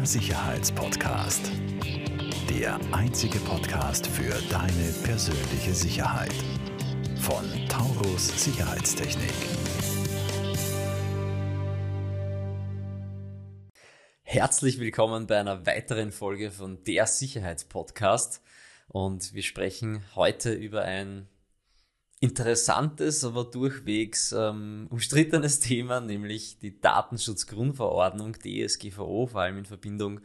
Der Sicherheitspodcast. Der einzige Podcast für deine persönliche Sicherheit. Von Taurus Sicherheitstechnik. Herzlich willkommen bei einer weiteren Folge von Der Sicherheitspodcast. Und wir sprechen heute über ein interessantes, aber durchwegs ähm, umstrittenes Thema, nämlich die Datenschutzgrundverordnung DSGVO, vor allem in Verbindung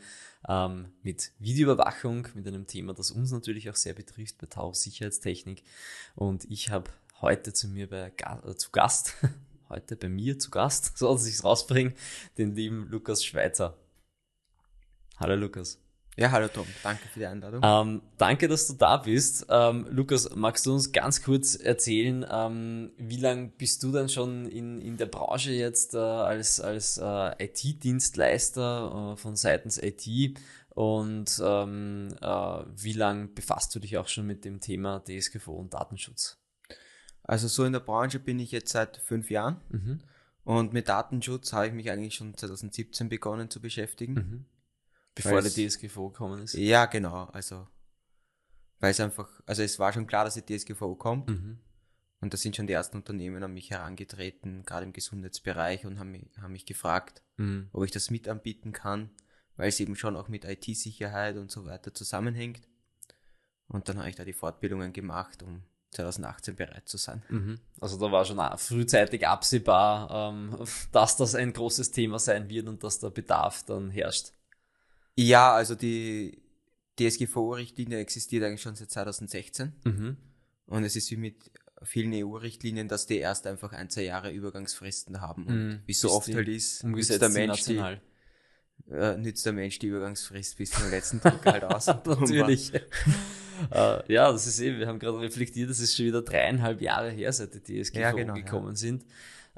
ähm, mit Videoüberwachung, mit einem Thema, das uns natürlich auch sehr betrifft bei Taurus Sicherheitstechnik. Und ich habe heute zu mir bei, äh, zu Gast, heute bei mir zu Gast, so dass ich es rausbringe, den lieben Lukas Schweizer. Hallo Lukas. Ja, hallo Tom, danke für die Einladung. Ähm, danke, dass du da bist. Ähm, Lukas, magst du uns ganz kurz erzählen, ähm, wie lange bist du dann schon in, in der Branche jetzt äh, als, als äh, IT-Dienstleister äh, von seitens IT und ähm, äh, wie lange befasst du dich auch schon mit dem Thema DSGVO und Datenschutz? Also so in der Branche bin ich jetzt seit fünf Jahren Mhm. und mit Datenschutz habe ich mich eigentlich schon 2017 begonnen zu beschäftigen. Mhm. Bevor der DSGVO gekommen ist. Ja, genau, also weil es einfach, also es war schon klar, dass die DSGVO kommt Mhm. und da sind schon die ersten Unternehmen an mich herangetreten, gerade im Gesundheitsbereich und haben mich, haben mich gefragt, Mhm. ob ich das mit anbieten kann, weil es eben schon auch mit IT-Sicherheit und so weiter zusammenhängt. Und dann habe ich da die Fortbildungen gemacht, um 2018 bereit zu sein. Mhm. Also da war schon frühzeitig absehbar, ähm, dass das ein großes Thema sein wird und dass der Bedarf dann herrscht. Ja, also die DSGVO-Richtlinie existiert eigentlich schon seit 2016 Mhm. und es ist wie mit vielen EU-Richtlinien, dass die erst einfach ein, zwei Jahre Übergangsfristen haben. Und Mhm. wie so oft halt ist, nützt der, Mensch die, äh, nützt der Mensch die Übergangsfrist bis zum letzten Drücker halt aus. Natürlich. äh, ja, das ist eben, wir haben gerade reflektiert, das ist schon wieder dreieinhalb Jahre her, seit die DSGVO Ja, genau, gekommen sind.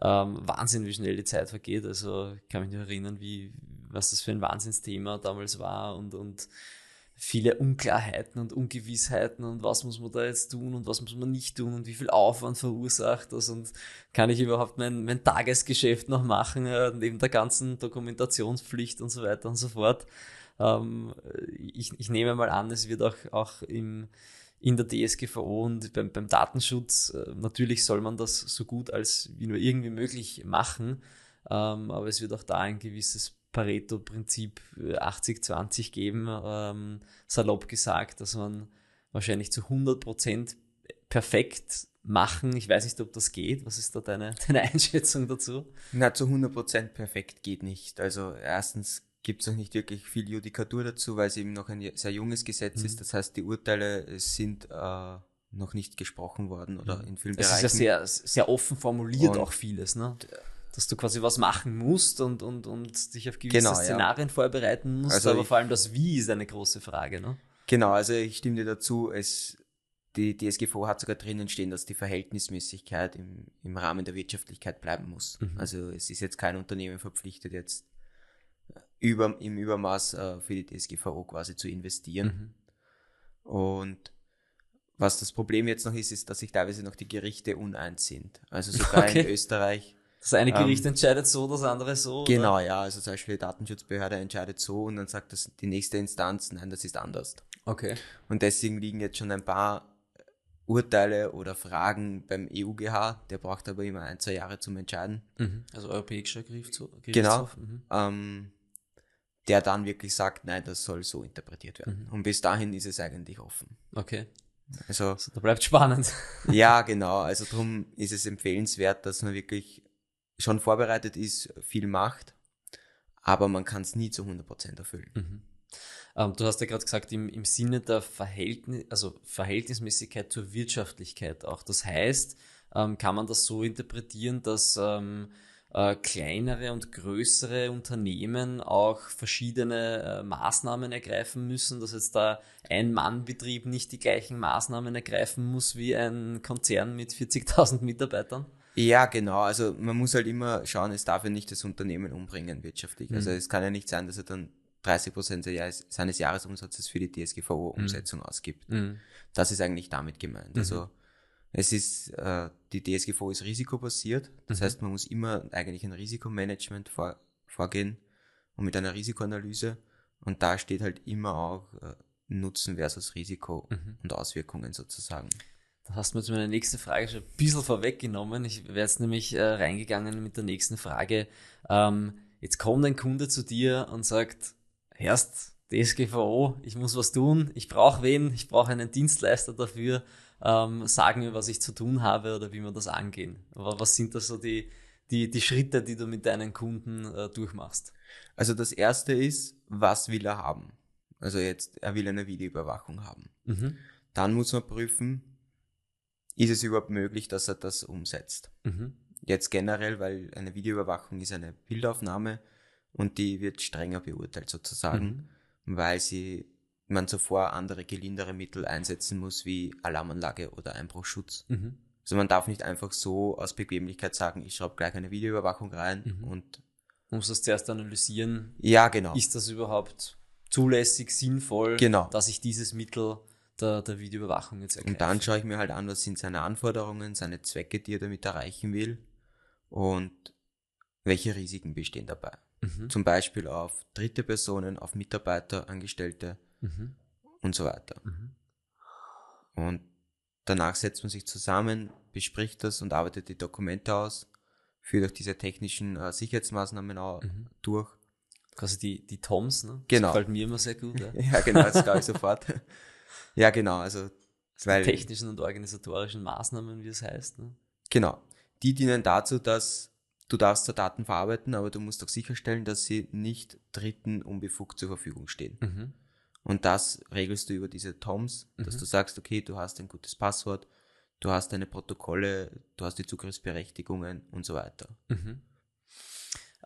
Ähm, Wahnsinn, wie schnell die Zeit vergeht. Also ich kann mich noch erinnern, wie, was das für ein Wahnsinnsthema damals war und, und viele Unklarheiten und Ungewissheiten und was muss man da jetzt tun und was muss man nicht tun und wie viel Aufwand verursacht das und kann ich überhaupt mein, mein Tagesgeschäft noch machen, äh, neben der ganzen Dokumentationspflicht und so weiter und so fort. Ähm, ich, ich nehme mal an, es wird auch, auch im, in der DSGVO und beim, beim Datenschutz, äh, natürlich soll man das so gut als wie nur irgendwie möglich machen, ähm, aber es wird auch da ein gewisses Pareto-Prinzip äh, 80-20 geben, ähm, salopp gesagt, dass man wahrscheinlich zu 100% perfekt machen. Ich weiß nicht, ob das geht. Was ist da deine, deine Einschätzung dazu? Na, zu 100% perfekt geht nicht. Also erstens gibt es noch nicht wirklich viel Judikatur dazu, weil es eben noch ein sehr junges Gesetz Mhm. ist. Das heißt, die Urteile sind äh, noch nicht gesprochen worden oder in vielen Mhm. Es ist Bereichen. ja sehr, sehr offen formuliert Und- auch vieles, ne? Dass du quasi was machen musst und, und, und dich auf gewisse Genau, ja. Szenarien vorbereiten musst, Also aber ich- vor allem das Wie ist eine große Frage, ne? Genau, also ich stimme dir dazu. Es, die DSGVO hat sogar drinnen stehen, dass die Verhältnismäßigkeit im, im Rahmen der Wirtschaftlichkeit bleiben muss. Mhm. Also es ist jetzt kein Unternehmen verpflichtet, jetzt über, im Übermaß äh, für die DSGVO quasi zu investieren. Mhm. Und was das Problem jetzt noch ist, ist, dass sich teilweise noch die Gerichte uneins sind. Also sogar Okay. in Österreich. Das eine Ähm, Gericht entscheidet so, das andere so. oder? Genau, ja. Also zum Beispiel die Datenschutzbehörde entscheidet so und dann sagt das die nächste Instanz, nein, das ist anders. Okay. Und deswegen liegen jetzt schon ein paar Urteile oder Fragen beim EuGH, der braucht aber immer ein, zwei Jahre zum Entscheiden, Mhm. Also europäischer Gerichtshof. Genau. Mhm. ähm, der dann wirklich sagt, nein, das soll so interpretiert werden. Mhm. Und bis dahin ist es eigentlich offen. Okay. Also Also da bleibt spannend. ja, genau. Also darum ist es empfehlenswert, dass man wirklich schon vorbereitet ist, viel macht, aber man kann es nie zu 100% erfüllen. Mhm. Ähm, du hast ja gerade gesagt, im, im Sinne der Verhältnis, also Verhältnismäßigkeit zur Wirtschaftlichkeit auch. Das heißt, ähm, kann man das so interpretieren, dass ähm, äh, kleinere und größere Unternehmen auch verschiedene äh, Maßnahmen ergreifen müssen, dass jetzt da ein Mannbetrieb nicht die gleichen Maßnahmen ergreifen muss wie ein Konzern mit 40.000 Mitarbeitern? Ja, genau. Also man muss halt immer schauen, es darf ja nicht das Unternehmen umbringen wirtschaftlich. Also Mhm. es kann ja nicht sein, dass er dann 30 Prozent seines Jahresumsatzes für die DSGVO-Umsetzung ausgibt. Mhm. Das ist eigentlich damit gemeint. Mhm. Also es ist, äh, die DSGVO ist risikobasiert. Das Mhm. heißt, man muss immer eigentlich ein Risikomanagement vor, vorgehen und mit einer Risikoanalyse. Und da steht halt immer auch äh, Nutzen versus Risiko Mhm. und Auswirkungen sozusagen. Da hast du mir jetzt meine nächste Frage schon ein bisschen vorweggenommen. Ich wäre jetzt nämlich äh, reingegangen mit der nächsten Frage. Ähm, jetzt kommt ein Kunde zu dir und sagt, Herst, DSGVO, ich muss was tun, ich brauche wen, ich brauche einen Dienstleister dafür, ähm, sag mir, was ich zu tun habe oder wie wir das angehen. Aber was sind da so die, die, die Schritte, die du mit deinen Kunden äh, durchmachst? Also das erste ist, was will er haben? Also jetzt, er will eine Videoüberwachung haben. Mhm. Dann muss man prüfen, ist es überhaupt möglich, dass er das umsetzt? Mhm. Jetzt generell, weil eine Videoüberwachung ist eine Bildaufnahme und die wird strenger beurteilt sozusagen, weil sie man zuvor andere gelindere Mittel einsetzen muss, wie Alarmanlage oder Einbruchschutz. Mhm. Also man darf nicht einfach so aus Bequemlichkeit sagen, ich schraube gleich eine Videoüberwachung rein Mhm. und Man muss das zuerst analysieren, ja, genau. ist das überhaupt zulässig, sinnvoll, Genau. dass ich dieses Mittel der, der Videoüberwachung jetzt ergreife. Und dann schaue ich mir halt an, was sind seine Anforderungen, seine Zwecke, die er damit erreichen will und welche Risiken bestehen dabei. Mhm. Zum Beispiel auf dritte Personen, auf Mitarbeiter, Angestellte Mhm. und so weiter. Mhm. Und danach setzt man sich zusammen, bespricht das und arbeitet die Dokumente aus, führt auch diese technischen äh, Sicherheitsmaßnahmen auch Mhm. durch. Quasi die, die Toms, ne? Genau. Das gefällt mir immer sehr gut. Ja. Ja, genau, das glaube ich sofort. Ja, genau, also, weil, Technischen und organisatorischen Maßnahmen, wie es heißt. Ne? genau, die dienen dazu, dass du darfst zwar Daten verarbeiten, aber du musst auch sicherstellen, dass sie nicht Dritten unbefugt zur Verfügung stehen. Mhm. Und das regelst du über diese Toms, dass Mhm. du sagst, okay, du hast ein gutes Passwort, du hast deine Protokolle, du hast die Zugriffsberechtigungen und so weiter. Mhm.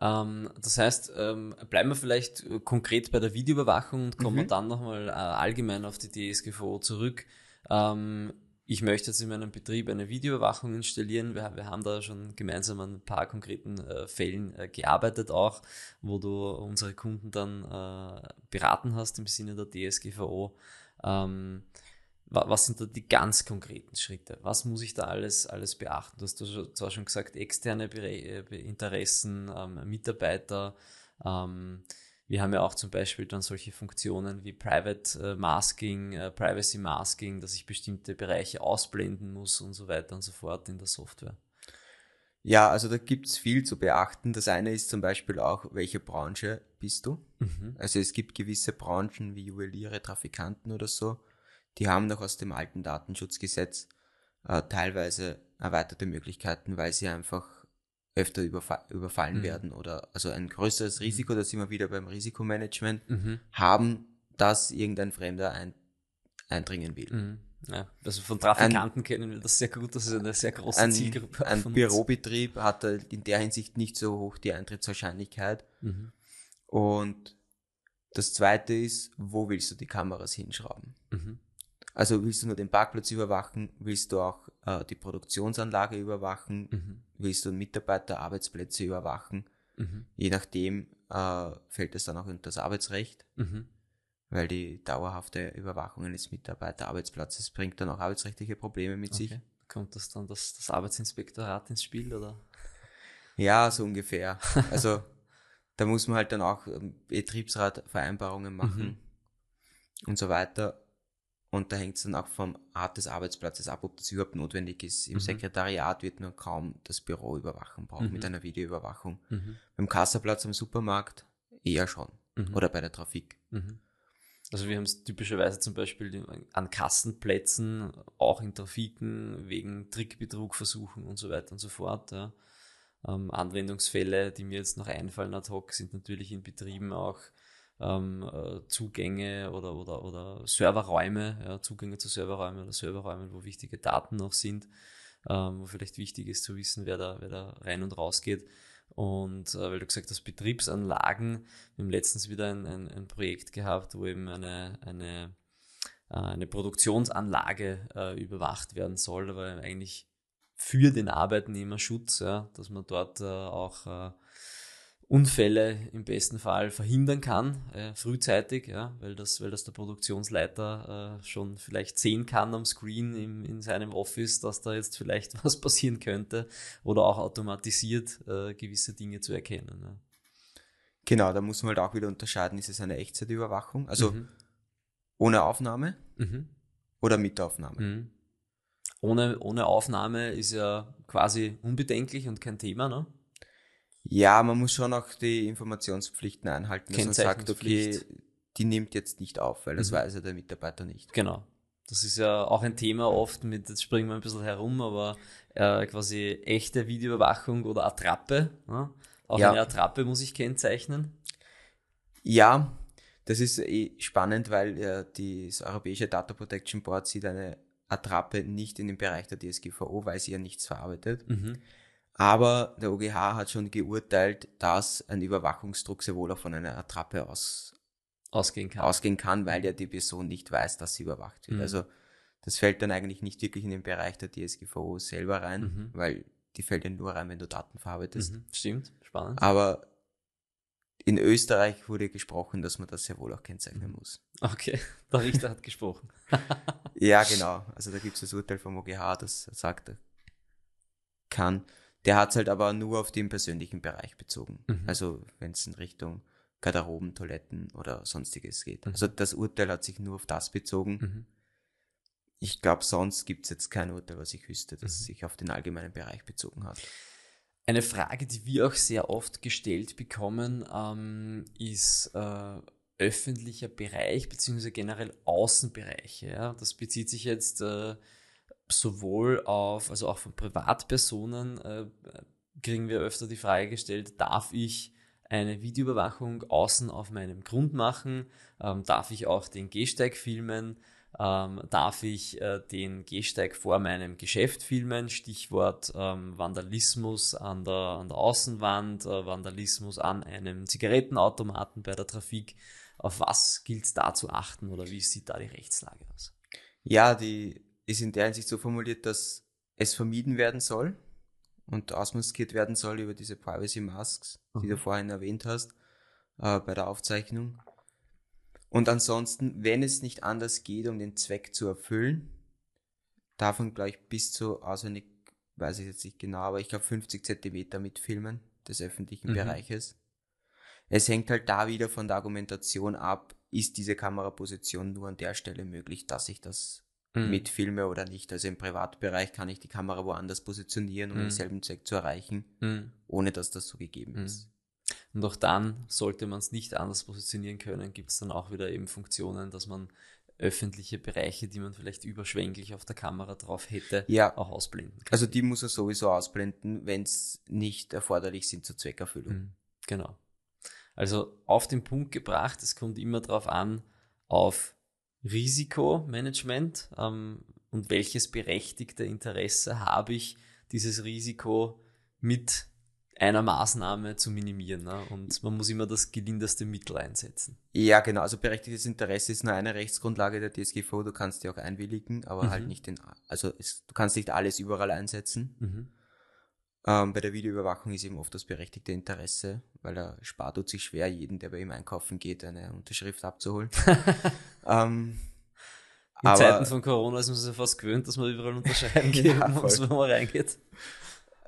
Ähm, das heißt, ähm, bleiben wir vielleicht äh, konkret bei der Videoüberwachung und kommen Mhm. dann nochmal äh, allgemein auf die DSGVO zurück. Ähm, ich möchte jetzt in meinem Betrieb eine Videoüberwachung installieren. Wir, haben da schon gemeinsam an ein paar konkreten äh, Fällen gearbeitet auch, wo du unsere Kunden dann beraten hast im Sinne der DSGVO. Wa- was sind da die ganz konkreten Schritte? Was muss ich da alles, alles beachten? Du hast zwar schon gesagt, externe äh, Interessen, ähm, Mitarbeiter. Ähm, wir haben ja auch zum Beispiel dann solche Funktionen wie Private äh, Masking, äh, Privacy Masking, dass ich bestimmte Bereiche ausblenden muss und so weiter und so fort in der Software. Ja, also da gibt's viel zu beachten. Das eine ist zum Beispiel auch, welche Branche bist du? Mhm. Also es gibt gewisse Branchen wie Juweliere, Trafikanten oder so, die haben noch aus dem alten Datenschutzgesetz äh, teilweise erweiterte Möglichkeiten, weil sie einfach öfter überfa überfallen Mhm. werden oder also ein größeres Risiko, da sind wir wieder beim Risikomanagement, Mhm. haben, dass irgendein Fremder ein eindringen will. Mhm. Ja, also von Trafikanten kennen wir das sehr gut, das ist eine sehr große Ein, Zielgruppe. ein. Bürobetrieb hat halt in der Hinsicht nicht so hoch die Eintrittswahrscheinlichkeit. Mhm. Und das zweite ist, wo willst du die Kameras hinschrauben? Mhm. Also willst du nur den Parkplatz überwachen, willst du auch äh, die Produktionsanlage überwachen, Mhm. willst du Mitarbeiter, Arbeitsplätze überwachen? Mhm. Je nachdem äh, fällt es dann auch unter das Arbeitsrecht, Mhm. weil die dauerhafte Überwachung eines Mitarbeiter-Arbeitsplatzes bringt dann auch arbeitsrechtliche Probleme mit sich. Okay. Kommt das dann das, das Arbeitsinspektorat ins Spiel oder? Ja, so ungefähr. Also da muss man halt dann auch ähm, Betriebsratvereinbarungen machen und so weiter. Und da hängt es dann auch vom Art des Arbeitsplatzes ab, ob das überhaupt notwendig ist. Im Mhm. Sekretariat wird man kaum das Büro überwachen brauchen Mhm. mit einer Videoüberwachung. Mhm. Beim Kassaplatz am Supermarkt eher schon. Mhm. Oder bei der Trafik. Mhm. Also wir haben es typischerweise zum Beispiel an Kassenplätzen, auch in Trafiken, wegen Trickbetrug versuchen und so weiter und so fort. Ja. Ähm, Anwendungsfälle, die mir jetzt noch einfallen ad hoc, sind natürlich in Betrieben auch ähm, äh, Zugänge oder, oder, oder Serverräume, ja, Zugänge zu Serverräumen oder Serverräumen, wo wichtige Daten noch sind, ähm, wo vielleicht wichtig ist zu wissen, wer da, wer da rein und raus geht. Und äh, weil du gesagt hast, Betriebsanlagen, wir haben letztens wieder ein, ein, ein Projekt gehabt, wo eben eine, eine, äh, eine Produktionsanlage äh, überwacht werden soll, aber eigentlich für den Arbeitnehmerschutz, ja, dass man dort äh, auch Unfälle im besten Fall verhindern kann, äh, frühzeitig, ja, weil das, weil das der Produktionsleiter äh, schon vielleicht sehen kann am Screen im, in seinem Office, dass da jetzt vielleicht was passieren könnte oder auch automatisiert äh, gewisse Dinge zu erkennen. Ja. Genau, da muss man halt auch wieder unterscheiden, ist es eine Echtzeitüberwachung, also mhm. ohne Aufnahme mhm. oder mit Aufnahme. Mhm. Ohne, ohne Aufnahme ist ja quasi unbedenklich und kein Thema, ne? Ja, man muss schon auch die Informationspflichten einhalten, dass man sagt, okay, die nimmt jetzt nicht auf, weil das mhm. weiß ja der Mitarbeiter nicht. Genau. Das ist ja auch ein Thema oft mit, jetzt springen wir ein bisschen herum, aber äh, quasi echte Videoüberwachung oder Attrappe. Ne? Auch ja. eine Attrappe muss ich kennzeichnen. Ja, das ist eh spannend, weil äh, das Europäische Data Protection Board sieht eine Attrappe nicht in den Bereich der DSGVO, weil sie ja nichts verarbeitet. Mhm. Aber der OGH hat schon geurteilt, dass ein Überwachungsdruck sehr wohl auch von einer Attrappe aus, ausgehen, kann. ausgehen kann, weil ja die Person nicht weiß, dass sie überwacht wird. Mhm. Also das fällt dann eigentlich nicht wirklich in den Bereich der DSGVO selber rein, mhm. weil die fällt ja nur rein, wenn du Daten verarbeitest. Mhm. Stimmt, spannend. Aber in Österreich wurde gesprochen, dass man das sehr wohl auch kennzeichnen muss. Okay, der Richter hat gesprochen. ja, genau. Also da gibt es das Urteil vom OGH, das sagt, kann. Der hat es halt aber nur auf den persönlichen Bereich bezogen. Mhm. Also wenn es in Richtung Garderoben, Toiletten oder sonstiges geht. Mhm. Also das Urteil hat sich nur auf das bezogen. Mhm. Ich glaube, sonst gibt es jetzt kein Urteil, was ich wüsste, das mhm. sich auf den allgemeinen Bereich bezogen hat. Eine Frage, die wir auch sehr oft gestellt bekommen, ähm, ist äh, öffentlicher Bereich bzw. generell Außenbereiche. Ja? Das bezieht sich jetzt äh, sowohl auf, also auch von Privatpersonen äh, kriegen wir öfter die Frage gestellt, darf ich eine Videoüberwachung außen auf meinem Grund machen? Ähm, darf ich auch den Gehsteig filmen? ähm, darf ich äh, den Gehsteig vor meinem Geschäft filmen. Stichwort ähm, Vandalismus an der, an der Außenwand, äh, Vandalismus an einem Zigarettenautomaten bei der Trafik. Auf was gilt es da zu achten oder wie sieht da die Rechtslage aus? Ja, die ist in der Hinsicht so formuliert, dass es vermieden werden soll und ausmaskiert werden soll über diese Privacy Masks, die mhm. du vorhin erwähnt hast, äh, bei der Aufzeichnung. Und ansonsten, wenn es nicht anders geht, um den Zweck zu erfüllen, man gleich bis zu auswendig, weiß ich jetzt nicht genau, aber ich glaube 50 Zentimeter mitfilmen des öffentlichen mhm. Bereiches. Es hängt halt da wieder von der Argumentation ab, ist diese Kameraposition nur an der Stelle möglich, dass ich das mhm. mitfilme oder nicht. Also im Privatbereich kann ich die Kamera woanders positionieren, um mhm. denselben Zweck zu erreichen, mhm. ohne dass das so gegeben mhm. ist. Und auch dann, sollte man es nicht anders positionieren können, gibt es dann auch wieder eben Funktionen, dass man öffentliche Bereiche, die man vielleicht überschwänglich auf der Kamera drauf hätte, ja. auch ausblenden kann. Also die muss er sowieso ausblenden, wenn es nicht erforderlich sind zur Zweckerfüllung. Mhm, genau. Also auf den Punkt gebracht, es kommt immer darauf an, auf Risikomanagement ähm, und welches berechtigte Interesse habe ich, dieses Risiko mit einer Maßnahme zu minimieren. Ne? Und man muss immer das gelindeste Mittel einsetzen. Ja, genau. Also berechtigtes Interesse ist nur eine Rechtsgrundlage der DSGVO. Du kannst die auch einwilligen, aber halt mhm. halt nicht den, also es, du kannst nicht alles überall einsetzen. Mhm. Ähm, bei der Videoüberwachung ist eben oft das berechtigte Interesse, weil er spart tut sich schwer, jeden, der bei ihm einkaufen geht, eine Unterschrift abzuholen. ähm, in aber, Zeiten von Corona ist man sich ja fast gewöhnt, dass man überall unterscheiden ja, muss, wenn man reingeht.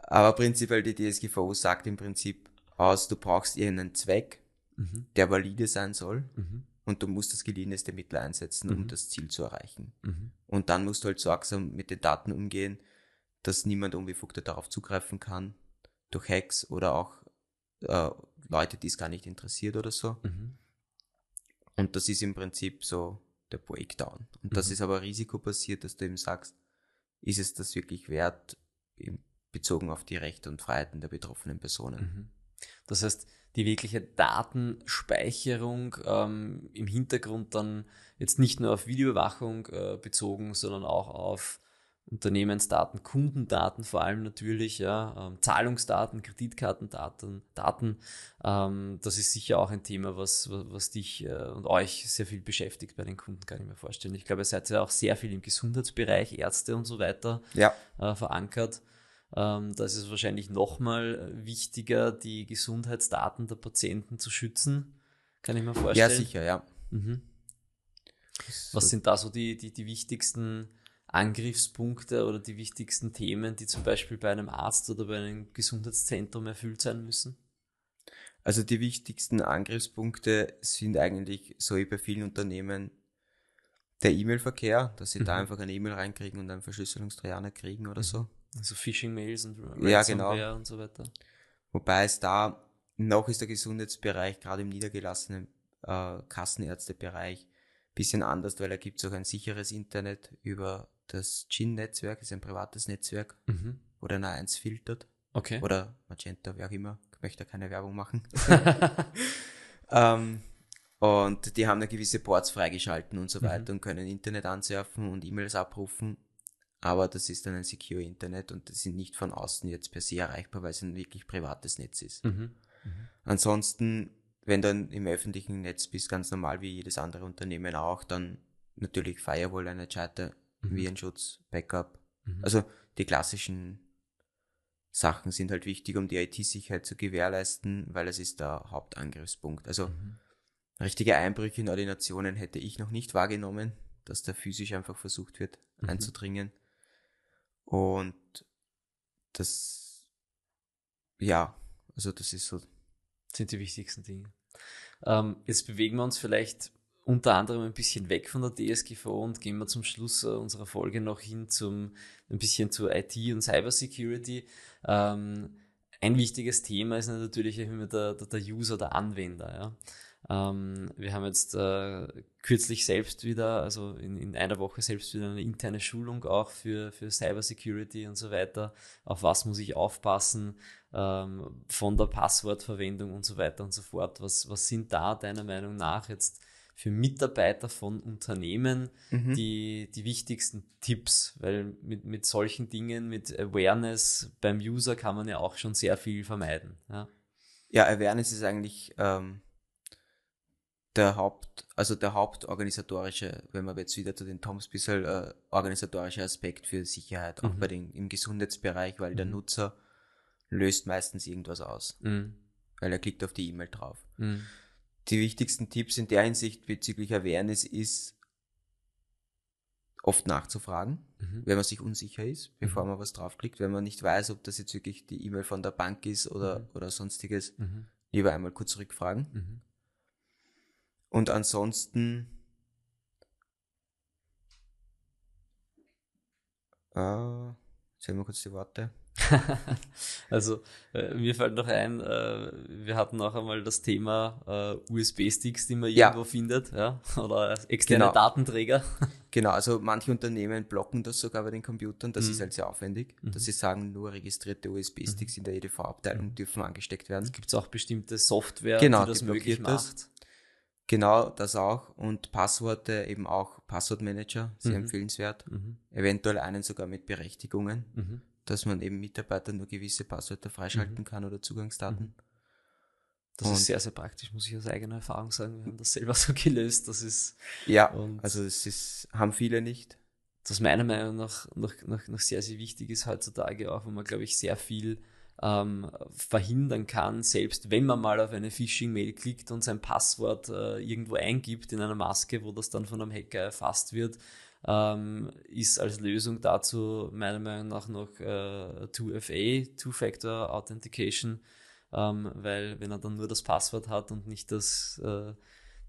Aber prinzipiell die DSGVO sagt im Prinzip aus, du brauchst irgendeinen Zweck, mhm. der valide sein soll. Mhm. Und du musst das gelieheneste Mittel einsetzen, um mhm. das Ziel zu erreichen. Mhm. Und dann musst du halt sorgsam mit den Daten umgehen, dass niemand Unbefugter darauf zugreifen kann, durch Hacks oder auch äh, Leute, die es gar nicht interessiert oder so. Mhm. Und das ist im Prinzip so der Breakdown. Und das ist aber risikobasiert, dass du eben sagst, ist es das wirklich wert, bezogen auf die Rechte und Freiheiten der betroffenen Personen. Mhm. Das heißt, die wirkliche Datenspeicherung ähm, im Hintergrund dann jetzt nicht nur auf Videoüberwachung äh, bezogen, sondern auch auf Unternehmensdaten, Kundendaten vor allem natürlich, ja, ähm, Zahlungsdaten, Kreditkartendaten, Daten. Ähm, das ist sicher auch ein Thema, was, was dich äh, und euch sehr viel beschäftigt bei den Kunden, kann ich mir vorstellen. Ich glaube, ihr seid ja auch sehr viel im Gesundheitsbereich, Ärzte und so weiter ja. äh, verankert. Ähm, da ist es wahrscheinlich nochmal wichtiger, die Gesundheitsdaten der Patienten zu schützen. Kann ich mir vorstellen. Ja, sicher, ja. Mhm. Was sind da so die, die, die wichtigsten Angriffspunkte oder die wichtigsten Themen, die zum Beispiel bei einem Arzt oder bei einem Gesundheitszentrum erfüllt sein müssen? Also die wichtigsten Angriffspunkte sind eigentlich so wie bei vielen Unternehmen der E-Mail-Verkehr, dass sie Mhm. da einfach eine E-Mail reinkriegen und einen Verschlüsselungstrojaner kriegen oder so. Also Phishing-Mails und Ja, genau. Ransomware und so weiter. Wobei es da, noch ist der Gesundheitsbereich, gerade im niedergelassenen äh, Kassenärztebereich, bisschen anders, weil da gibt es auch ein sicheres Internet über das GIN-Netzwerk, ist ein privates Netzwerk, Mhm. wo der A1 filtert. Okay. Oder Magenta, wer auch immer. Ich möchte da keine Werbung machen. ähm, und die haben da gewisse Ports freigeschalten und so Mhm. weiter und können Internet ansurfen und E-Mails abrufen. Aber das ist dann ein Secure Internet und die sind nicht von außen jetzt per se erreichbar, weil es ein wirklich privates Netz ist. Mhm. Ansonsten, wenn du dann im öffentlichen Netz bist, ganz normal wie jedes andere Unternehmen auch, dann natürlich Firewall, ein gescheiter Mhm. Virenschutz, Backup. Mhm. Also die klassischen Sachen sind halt wichtig, um die IT-Sicherheit zu gewährleisten, weil es ist der Hauptangriffspunkt. Also Mhm. richtige Einbrüche in Ordinationen hätte ich noch nicht wahrgenommen, dass da physisch einfach versucht wird Mhm. einzudringen. Und das, ja, also das ist so sind die wichtigsten Dinge. Ähm, jetzt bewegen wir uns vielleicht unter anderem ein bisschen weg von der DSGVO und gehen wir zum Schluss äh, unserer Folge noch hin zum ein bisschen zur IT und Cybersecurity. Ähm, ein wichtiges Thema ist natürlich immer der, der, der User, der Anwender. Ja. Ähm, wir haben jetzt äh, kürzlich selbst wieder, also in, in einer Woche selbst wieder eine interne Schulung auch für, für Cybersecurity und so weiter. Auf was muss ich aufpassen? ähm, von der Passwortverwendung und so weiter und so fort. Was, was sind da deiner Meinung nach jetzt für Mitarbeiter von Unternehmen Mhm. die, die wichtigsten Tipps? Weil mit, mit solchen Dingen, mit Awareness beim User kann man ja auch schon sehr viel vermeiden. Ja? Ja, Awareness ist eigentlich ähm, der Haupt, also der hauptorganisatorische, wenn man jetzt wieder zu den Toms bisschen äh, organisatorische Aspekt für Sicherheit, auch Mhm. bei den im Gesundheitsbereich, weil der Mhm. Nutzer löst meistens irgendwas aus, Mhm. weil er klickt auf die E-Mail drauf. Die wichtigsten Tipps in der Hinsicht bezüglich Awareness ist, oft nachzufragen, Mhm. wenn man sich unsicher ist, bevor Mhm. man was draufklickt, wenn man nicht weiß, ob das jetzt wirklich die E-Mail von der Bank ist oder, Mhm. oder sonstiges, Mhm. lieber einmal kurz rückfragen. Mhm. Und ansonsten, äh, sehen wir kurz die Worte. also äh, mir fällt noch ein, äh, wir hatten auch einmal das Thema äh, USB-Sticks, die man Ja. irgendwo findet, ja, oder externe Genau. Datenträger. Genau, also manche Unternehmen blocken das sogar bei den Computern, das Mhm. ist halt sehr aufwendig, Mhm. dass sie sagen, nur registrierte USB-Sticks in der EDV-Abteilung dürfen angesteckt werden. Es gibt auch bestimmte Software, Genau, die das die möglich blockiert das. macht. Genau, das auch. Und Passworte eben auch Passwortmanager, sehr Mhm. empfehlenswert. Mhm. Eventuell einen sogar mit Berechtigungen, Mhm. Dass man eben Mitarbeitern nur gewisse Passwörter freischalten kann oder Zugangsdaten. Das Und- ist sehr, sehr praktisch, muss ich aus eigener Erfahrung sagen. Wir haben das selber so gelöst. Das ist, Ja, also es ist, haben viele nicht. das meiner Meinung nach noch, noch, noch sehr, sehr wichtig ist heutzutage auch, wo man, glaube ich, sehr viel ähm, verhindern kann, selbst wenn man mal auf eine Phishing-Mail klickt und sein Passwort äh, irgendwo eingibt in einer Maske, wo das dann von einem Hacker erfasst wird, ähm, ist als Lösung dazu meiner Meinung nach noch äh, 2FA, Two-Factor Authentication, ähm, weil wenn er dann nur das Passwort hat und nicht das, äh,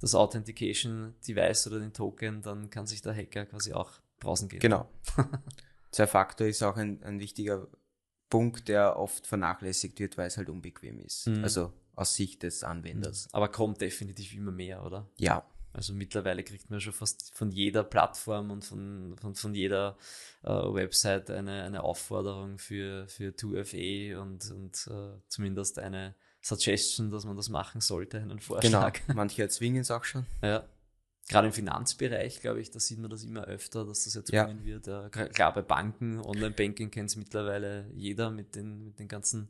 das Authentication-Device oder den Token, dann kann sich der Hacker quasi auch draußen gehen. Genau. Zwei-Faktor ist auch ein, ein wichtiger Punkt, der oft vernachlässigt wird, weil es halt unbequem ist. Mhm. Also aus Sicht des Anwenders. Aber kommt definitiv immer mehr, oder? Ja, Also mittlerweile kriegt man schon fast von jeder Plattform und von, von, von jeder äh, Website eine, eine Aufforderung für, für 2FA und, und äh, zumindest eine Suggestion, dass man das machen sollte, einen genau. Vorschlag. Manche erzwingen es auch schon. Ja. Gerade im Finanzbereich, glaube ich, da sieht man das immer öfter, dass das Ja. erzwungen wird. Ja, klar, bei Banken, Online-Banking kennt es mittlerweile jeder mit den, mit den ganzen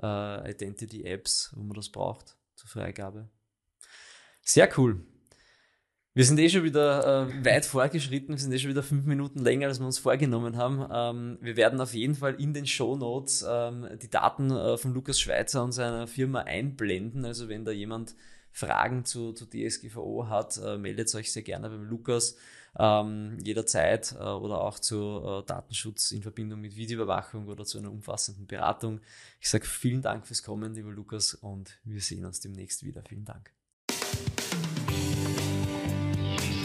äh, Identity-Apps, wo man das braucht zur Freigabe. Sehr cool. Wir sind eh schon wieder äh, weit vorgeschritten, wir sind eh schon wieder fünf Minuten länger, als wir uns vorgenommen haben. Ähm, wir werden auf jeden Fall in den Show Notes ähm, die Daten äh, von Lukas Schweizer und seiner Firma einblenden. Also wenn da jemand Fragen zu, zu DSGVO hat, äh, meldet euch sehr gerne beim Lukas ähm, jederzeit äh, oder auch zu äh, Datenschutz in Verbindung mit Videoüberwachung oder zu einer umfassenden Beratung. Ich sage vielen Dank fürs Kommen, lieber Lukas, und wir sehen uns demnächst wieder. Vielen Dank.